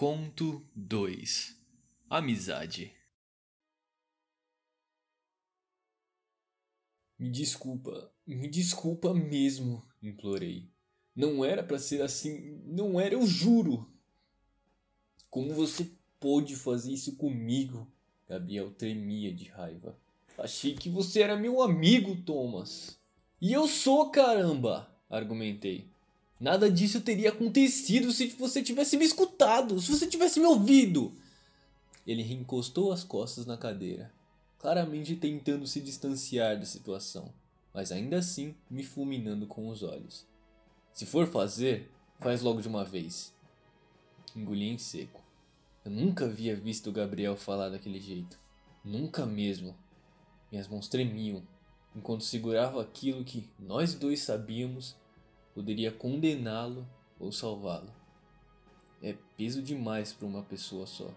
Conto 2 Amizade Me desculpa, me desculpa mesmo, implorei. Não era para ser assim, não era, eu juro. Como você pôde fazer isso comigo? Gabriel tremia de raiva. Achei que você era meu amigo, Thomas. E eu sou, caramba, argumentei. Nada disso teria acontecido se você tivesse me escutado, se você tivesse me ouvido. Ele reencostou as costas na cadeira, claramente tentando se distanciar da situação, mas ainda assim me fulminando com os olhos. Se for fazer, faz logo de uma vez. Engoli em seco. Eu nunca havia visto o Gabriel falar daquele jeito. Nunca mesmo. Minhas mãos tremiam enquanto segurava aquilo que nós dois sabíamos poderia condená-lo ou salvá-lo. É peso demais para uma pessoa só.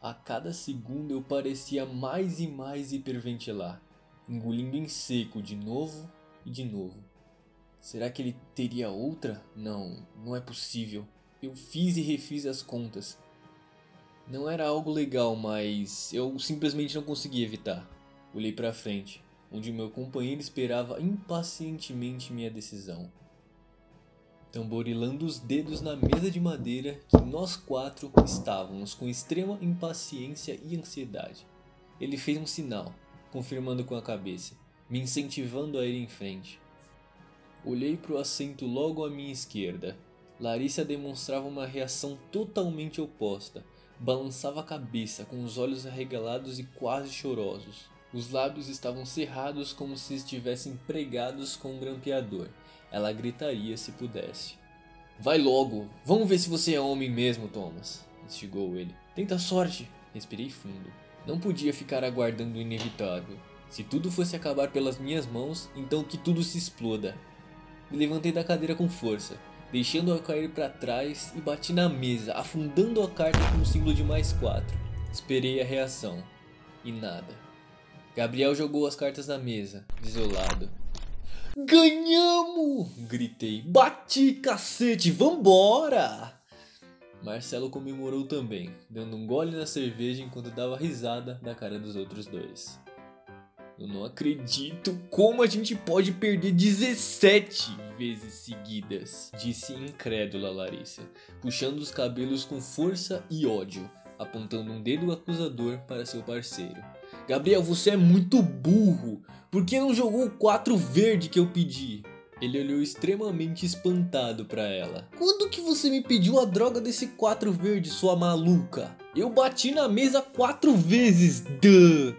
A cada segundo eu parecia mais e mais hiperventilar, engolindo em seco de novo e de novo. Será que ele teria outra? Não, não é possível. Eu fiz e refiz as contas. Não era algo legal, mas eu simplesmente não conseguia evitar. Olhei para frente onde meu companheiro esperava impacientemente minha decisão. Tamborilando os dedos na mesa de madeira que nós quatro estávamos com extrema impaciência e ansiedade. Ele fez um sinal, confirmando com a cabeça, me incentivando a ir em frente. Olhei para o assento logo à minha esquerda. Larissa demonstrava uma reação totalmente oposta. Balançava a cabeça com os olhos arregalados e quase chorosos. Os lábios estavam cerrados como se estivessem pregados com um grampeador. Ela gritaria se pudesse. Vai logo! Vamos ver se você é homem mesmo, Thomas! instigou ele. Tenta sorte! Respirei fundo. Não podia ficar aguardando o inevitável. Se tudo fosse acabar pelas minhas mãos, então que tudo se exploda. Me levantei da cadeira com força, deixando-a cair para trás e bati na mesa, afundando a carta com um símbolo de mais quatro. Esperei a reação. E nada. Gabriel jogou as cartas na mesa, desolado. Ganhamos! Gritei. Bati, cacete, vambora! Marcelo comemorou também, dando um gole na cerveja enquanto dava risada na cara dos outros dois. Eu não acredito como a gente pode perder 17 vezes seguidas, disse incrédula Larissa, puxando os cabelos com força e ódio, apontando um dedo acusador para seu parceiro. Gabriel, você é muito burro. Por que não jogou o 4 verde que eu pedi? Ele olhou extremamente espantado para ela. Quando que você me pediu a droga desse 4 verde, sua maluca? Eu bati na mesa quatro vezes, duh!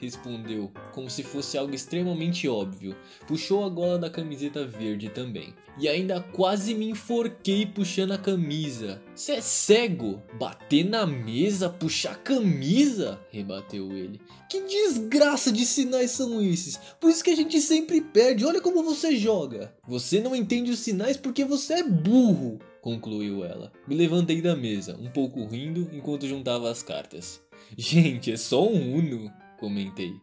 Respondeu, como se fosse algo extremamente óbvio. Puxou a gola da camiseta verde também. E ainda quase me enforquei puxando a camisa. Cê é cego? Bater na mesa, puxar a camisa? Rebateu ele. Que desgraça de sinais são esses? Por isso que a gente sempre perde. Olha como você joga. Você não entende os sinais porque você é burro concluiu ela. Me levantei da mesa, um pouco rindo enquanto juntava as cartas. Gente, é só um Uno comentei,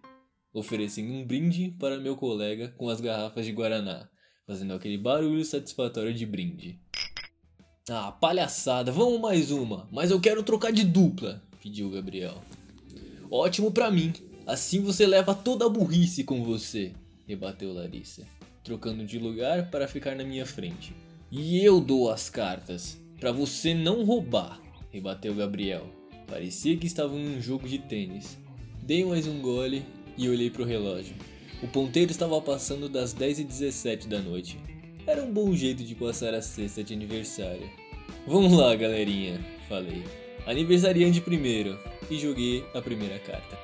oferecendo um brinde para meu colega com as garrafas de Guaraná, fazendo aquele barulho satisfatório de brinde. Ah, palhaçada, vamos mais uma, mas eu quero trocar de dupla, pediu Gabriel. Ótimo para mim, assim você leva toda a burrice com você, rebateu Larissa, trocando de lugar para ficar na minha frente. E eu dou as cartas, para você não roubar, rebateu Gabriel. Parecia que estavam em um jogo de tênis. Dei mais um gole e olhei para o relógio. O ponteiro estava passando das 10h17 da noite. Era um bom jeito de passar a sexta de aniversário. Vamos lá, galerinha, falei. Aniversariante primeiro. E joguei a primeira carta.